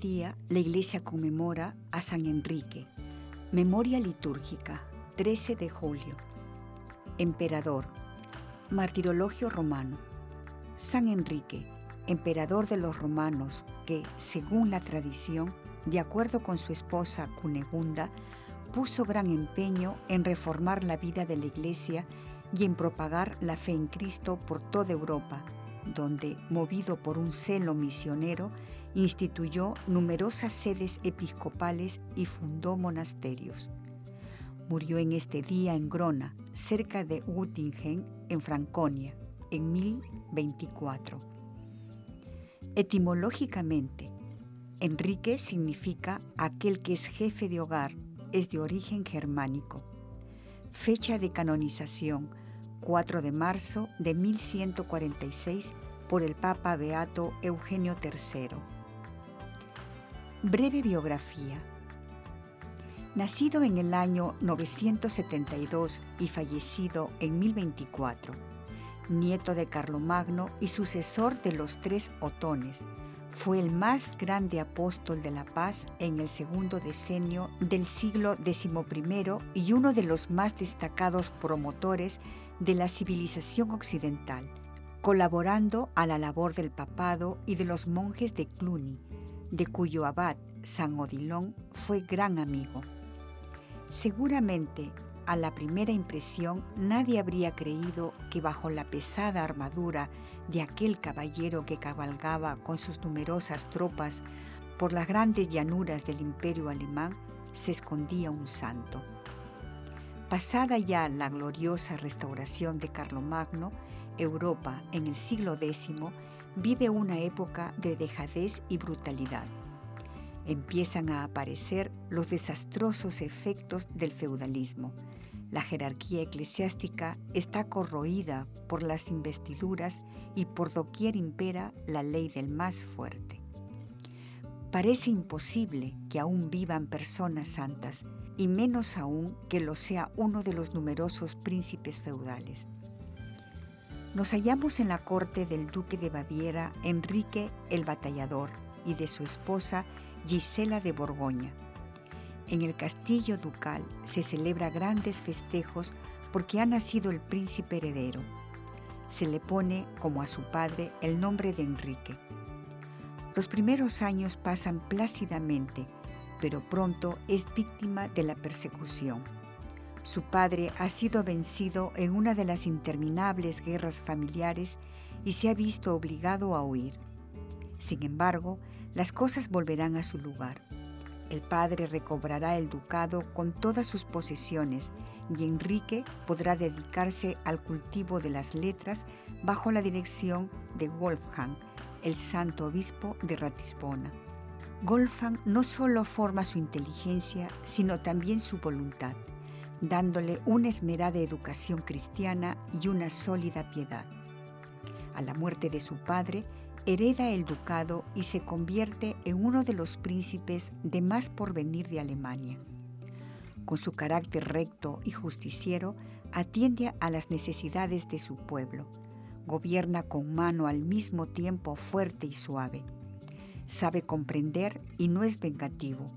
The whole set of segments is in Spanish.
Día la iglesia conmemora a San Enrique, memoria litúrgica, 13 de julio. Emperador, martirologio romano. San Enrique, emperador de los romanos, que, según la tradición, de acuerdo con su esposa Cunegunda, puso gran empeño en reformar la vida de la iglesia y en propagar la fe en Cristo por toda Europa, donde, movido por un celo misionero, instituyó numerosas sedes episcopales y fundó monasterios. Murió en este día en Grona, cerca de Uttingen, en Franconia, en 1024. Etimológicamente, Enrique significa aquel que es jefe de hogar, es de origen germánico. Fecha de canonización, 4 de marzo de 1146 por el Papa Beato Eugenio III. Breve biografía. Nacido en el año 972 y fallecido en 1024, nieto de Carlomagno y sucesor de los tres Otones, fue el más grande apóstol de la paz en el segundo decenio del siglo XI y uno de los más destacados promotores de la civilización occidental, colaborando a la labor del papado y de los monjes de Cluny, de cuyo abad, San Odilon, fue gran amigo. Seguramente, a la primera impresión, nadie habría creído que bajo la pesada armadura de aquel caballero que cabalgaba con sus numerosas tropas por las grandes llanuras del imperio alemán se escondía un santo. Pasada ya la gloriosa restauración de Carlomagno, Europa en el siglo X vive una época de dejadez y brutalidad. Empiezan a aparecer los desastrosos efectos del feudalismo. La jerarquía eclesiástica está corroída por las investiduras y por doquier impera la ley del más fuerte. Parece imposible que aún vivan personas santas, y menos aún que lo sea uno de los numerosos príncipes feudales nos hallamos en la corte del duque de Baviera, Enrique el Batallador, y de su esposa Gisela de Borgoña. En el castillo ducal se celebra grandes festejos porque ha nacido el príncipe heredero. Se le pone, como a su padre, el nombre de Enrique. Los primeros años pasan plácidamente, pero pronto es víctima de la persecución su padre ha sido vencido en una de las interminables guerras familiares y se ha visto obligado a huir. Sin embargo, las cosas volverán a su lugar. El padre recobrará el ducado con todas sus posesiones y Enrique podrá dedicarse al cultivo de las letras bajo la dirección de Wolfgang, el santo obispo de Ratisbona. Wolfgang no solo forma su inteligencia, sino también su voluntad dándole una esmerada educación cristiana y una sólida piedad. A la muerte de su padre, hereda el ducado y se convierte en uno de los príncipes de más porvenir de Alemania. Con su carácter recto y justiciero, atiende a las necesidades de su pueblo. Gobierna con mano al mismo tiempo fuerte y suave. Sabe comprender y no es vengativo.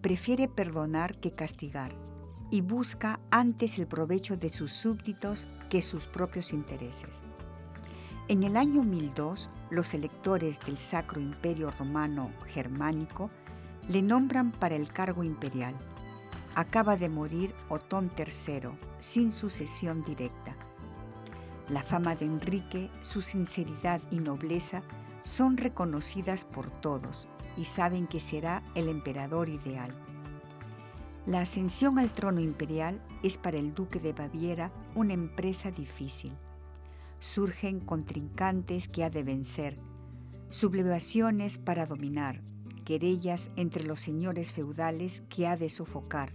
Prefiere perdonar que castigar y busca antes el provecho de sus súbditos que sus propios intereses. En el año 1002, los electores del Sacro Imperio Romano Germánico le nombran para el cargo imperial. Acaba de morir Otón III, sin sucesión directa. La fama de Enrique, su sinceridad y nobleza son reconocidas por todos y saben que será el emperador ideal. La ascensión al trono imperial es para el duque de Baviera una empresa difícil. Surgen contrincantes que ha de vencer, sublevaciones para dominar, querellas entre los señores feudales que ha de sofocar,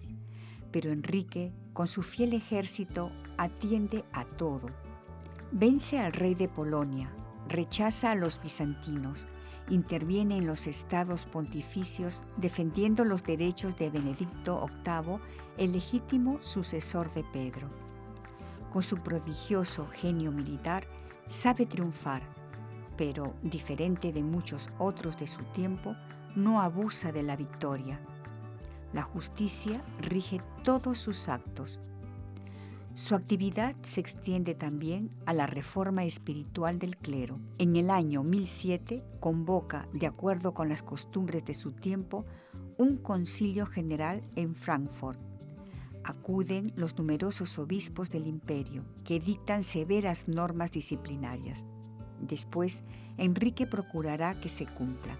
pero Enrique, con su fiel ejército, atiende a todo. Vence al rey de Polonia, rechaza a los bizantinos, interviene en los estados pontificios defendiendo los derechos de Benedicto VIII, el legítimo sucesor de Pedro. Con su prodigioso genio militar, sabe triunfar, pero, diferente de muchos otros de su tiempo, no abusa de la victoria. La justicia rige todos sus actos. Su actividad se extiende también a la reforma espiritual del clero. En el año 1007 convoca, de acuerdo con las costumbres de su tiempo, un concilio general en Frankfurt. Acuden los numerosos obispos del imperio, que dictan severas normas disciplinarias. Después, Enrique procurará que se cumpla.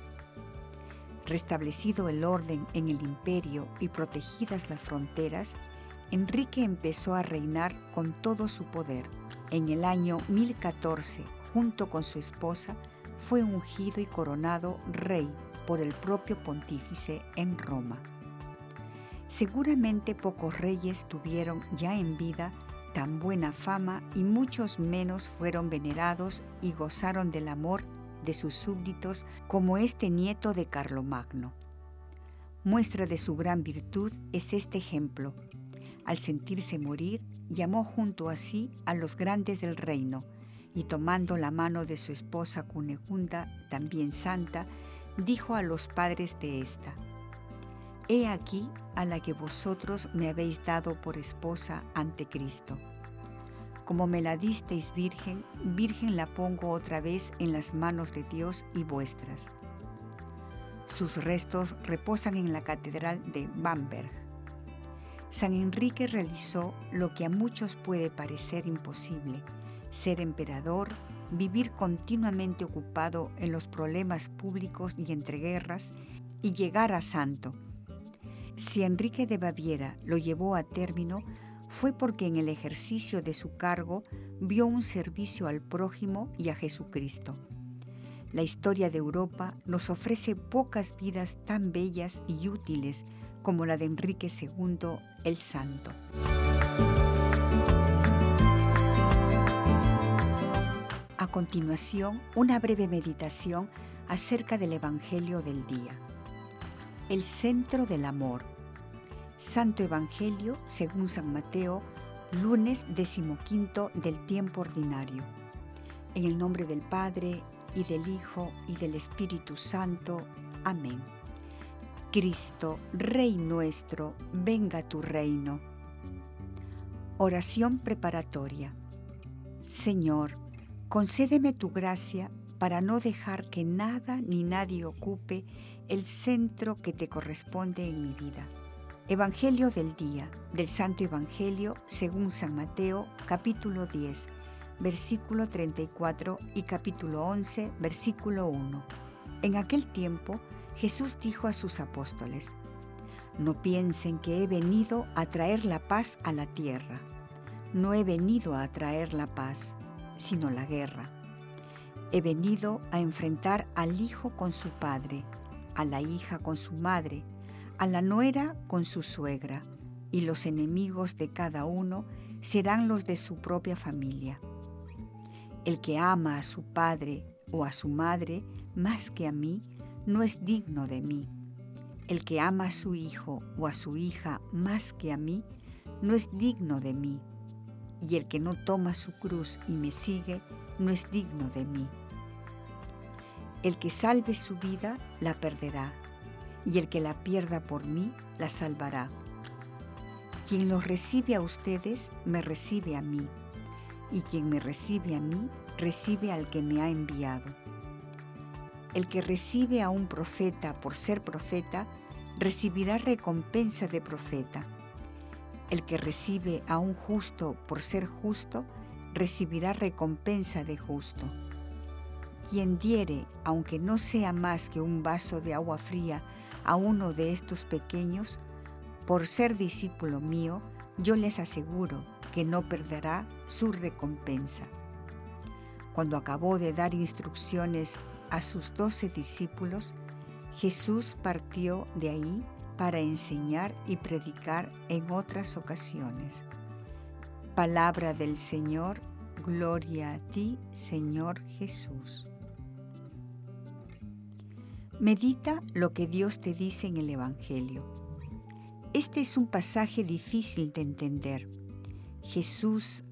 Restablecido el orden en el imperio y protegidas las fronteras, Enrique empezó a reinar con todo su poder. En el año 1014, junto con su esposa, fue ungido y coronado rey por el propio pontífice en Roma. Seguramente pocos reyes tuvieron ya en vida tan buena fama y muchos menos fueron venerados y gozaron del amor de sus súbditos como este nieto de Carlomagno. Muestra de su gran virtud es este ejemplo. Al sentirse morir, llamó junto a sí a los grandes del reino y tomando la mano de su esposa Cunegunda, también santa, dijo a los padres de ésta, He aquí a la que vosotros me habéis dado por esposa ante Cristo. Como me la disteis virgen, virgen la pongo otra vez en las manos de Dios y vuestras. Sus restos reposan en la Catedral de Bamberg. San Enrique realizó lo que a muchos puede parecer imposible, ser emperador, vivir continuamente ocupado en los problemas públicos y entre guerras y llegar a santo si Enrique de Baviera lo llevó a término, fue porque en el ejercicio de su cargo vio un servicio al prójimo y a Jesucristo. La historia de Europa nos ofrece pocas vidas tan bellas y útiles como la de Enrique II el Santo. A continuación, una breve meditación acerca del Evangelio del día el centro del amor. Santo Evangelio según San Mateo, lunes decimoquinto del tiempo ordinario. En el nombre del Padre, y del Hijo, y del Espíritu Santo. Amén. Cristo, Rey nuestro, venga tu reino. Oración preparatoria. Señor, concédeme tu gracia para no dejar que nada ni nadie ocupe el centro que te corresponde en mi vida. Evangelio del día del Santo Evangelio según San Mateo capítulo 10 versículo 34 y capítulo 11 versículo 1. En aquel tiempo Jesús dijo a sus apóstoles, No piensen que he venido a traer la paz a la tierra. No he venido a traer la paz, sino la guerra. He venido a enfrentar al hijo con su padre a la hija con su madre, a la nuera con su suegra, y los enemigos de cada uno serán los de su propia familia. El que ama a su padre o a su madre más que a mí, no es digno de mí. El que ama a su hijo o a su hija más que a mí, no es digno de mí. Y el que no toma su cruz y me sigue, no es digno de mí. El que salve su vida la perderá, y el que la pierda por mí la salvará. Quien los recibe a ustedes, me recibe a mí, y quien me recibe a mí, recibe al que me ha enviado. El que recibe a un profeta por ser profeta, recibirá recompensa de profeta. El que recibe a un justo por ser justo, recibirá recompensa de justo. Quien diere, aunque no sea más que un vaso de agua fría, a uno de estos pequeños, por ser discípulo mío, yo les aseguro que no perderá su recompensa. Cuando acabó de dar instrucciones a sus doce discípulos, Jesús partió de ahí para enseñar y predicar en otras ocasiones. Palabra del Señor, gloria a ti, Señor Jesús. Medita lo que Dios te dice en el Evangelio. Este es un pasaje difícil de entender. Jesús,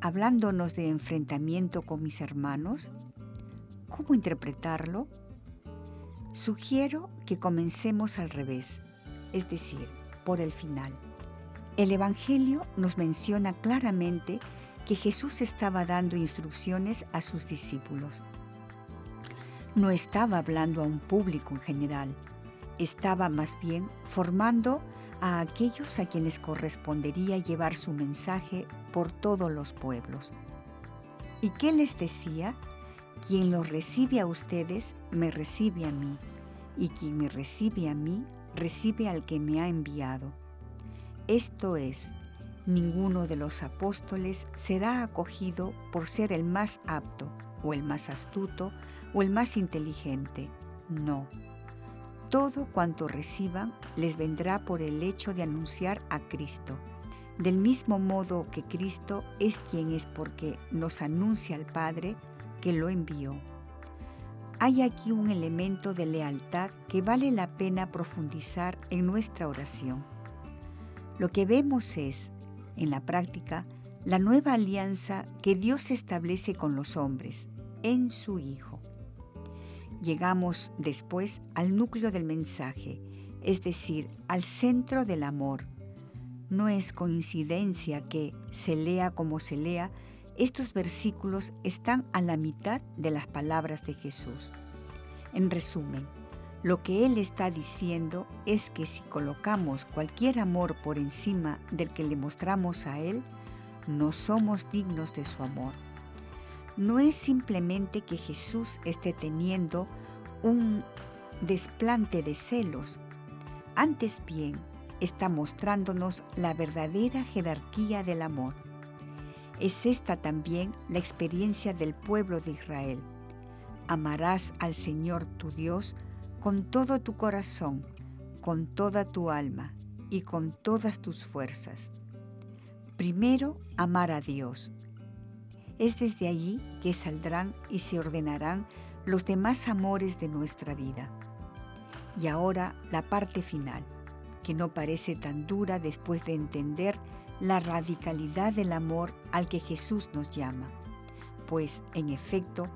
hablándonos de enfrentamiento con mis hermanos, ¿cómo interpretarlo? Sugiero que comencemos al revés es decir, por el final. El Evangelio nos menciona claramente que Jesús estaba dando instrucciones a sus discípulos. No estaba hablando a un público en general, estaba más bien formando a aquellos a quienes correspondería llevar su mensaje por todos los pueblos. ¿Y qué les decía? Quien los recibe a ustedes, me recibe a mí, y quien me recibe a mí, recibe al que me ha enviado. Esto es, ninguno de los apóstoles será acogido por ser el más apto, o el más astuto, o el más inteligente. No. Todo cuanto reciban les vendrá por el hecho de anunciar a Cristo. Del mismo modo que Cristo es quien es porque nos anuncia al Padre que lo envió. Hay aquí un elemento de lealtad que vale la pena profundizar en nuestra oración. Lo que vemos es, en la práctica, la nueva alianza que Dios establece con los hombres, en su Hijo. Llegamos después al núcleo del mensaje, es decir, al centro del amor. No es coincidencia que, se lea como se lea, estos versículos están a la mitad de las palabras de Jesús. En resumen, lo que Él está diciendo es que si colocamos cualquier amor por encima del que le mostramos a Él, no somos dignos de su amor. No es simplemente que Jesús esté teniendo un desplante de celos, antes bien está mostrándonos la verdadera jerarquía del amor. Es esta también la experiencia del pueblo de Israel. Amarás al Señor tu Dios con todo tu corazón, con toda tu alma y con todas tus fuerzas. Primero, amar a Dios. Es desde allí que saldrán y se ordenarán los demás amores de nuestra vida. Y ahora la parte final, que no parece tan dura después de entender la radicalidad del amor al que Jesús nos llama, pues en efecto,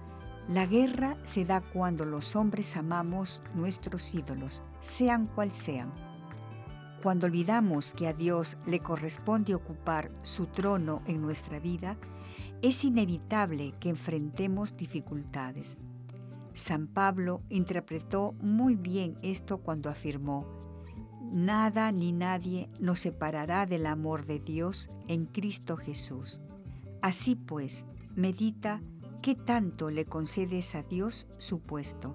la guerra se da cuando los hombres amamos nuestros ídolos, sean cual sean. Cuando olvidamos que a Dios le corresponde ocupar su trono en nuestra vida, es inevitable que enfrentemos dificultades. San Pablo interpretó muy bien esto cuando afirmó, Nada ni nadie nos separará del amor de Dios en Cristo Jesús. Así pues, medita qué tanto le concedes a Dios su puesto,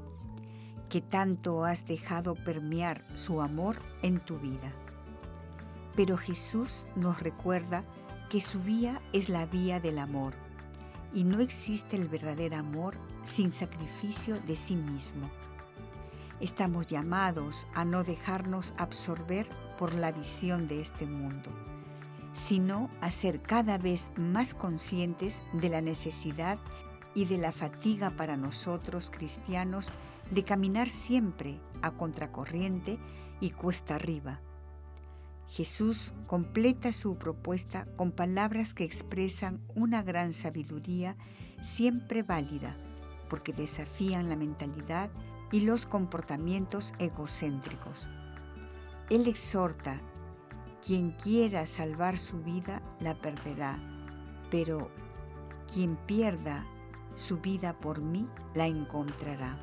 qué tanto has dejado permear su amor en tu vida. Pero Jesús nos recuerda que su vía es la vía del amor y no existe el verdadero amor sin sacrificio de sí mismo. Estamos llamados a no dejarnos absorber por la visión de este mundo, sino a ser cada vez más conscientes de la necesidad y de la fatiga para nosotros cristianos de caminar siempre a contracorriente y cuesta arriba. Jesús completa su propuesta con palabras que expresan una gran sabiduría siempre válida, porque desafían la mentalidad y los comportamientos egocéntricos. Él exhorta, quien quiera salvar su vida la perderá, pero quien pierda su vida por mí la encontrará.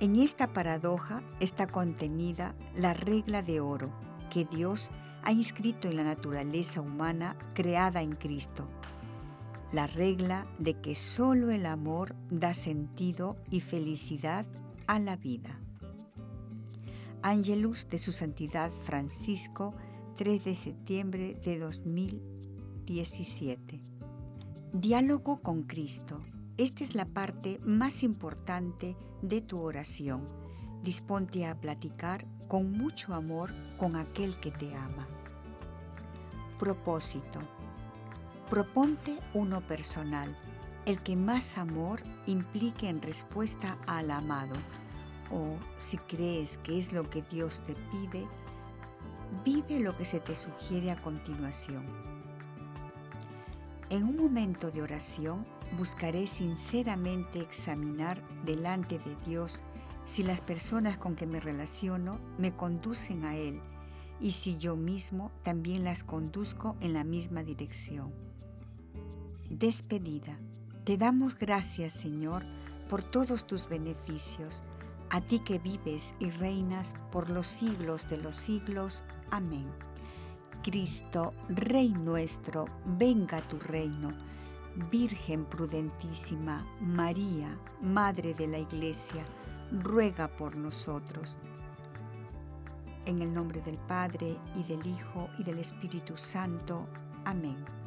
En esta paradoja está contenida la regla de oro que Dios ha inscrito en la naturaleza humana creada en Cristo. La regla de que solo el amor da sentido y felicidad a la vida. Angelus de su Santidad Francisco, 3 de septiembre de 2017. Diálogo con Cristo. Esta es la parte más importante de tu oración. Disponte a platicar con mucho amor con aquel que te ama. Propósito. Proponte uno personal, el que más amor implique en respuesta al amado. O si crees que es lo que Dios te pide, vive lo que se te sugiere a continuación. En un momento de oración, buscaré sinceramente examinar delante de Dios si las personas con que me relaciono me conducen a Él y si yo mismo también las conduzco en la misma dirección. Despedida. Te damos gracias, Señor, por todos tus beneficios, a ti que vives y reinas por los siglos de los siglos. Amén. Cristo, Rey nuestro, venga tu reino. Virgen prudentísima, María, Madre de la Iglesia, ruega por nosotros. En el nombre del Padre, y del Hijo, y del Espíritu Santo. Amén.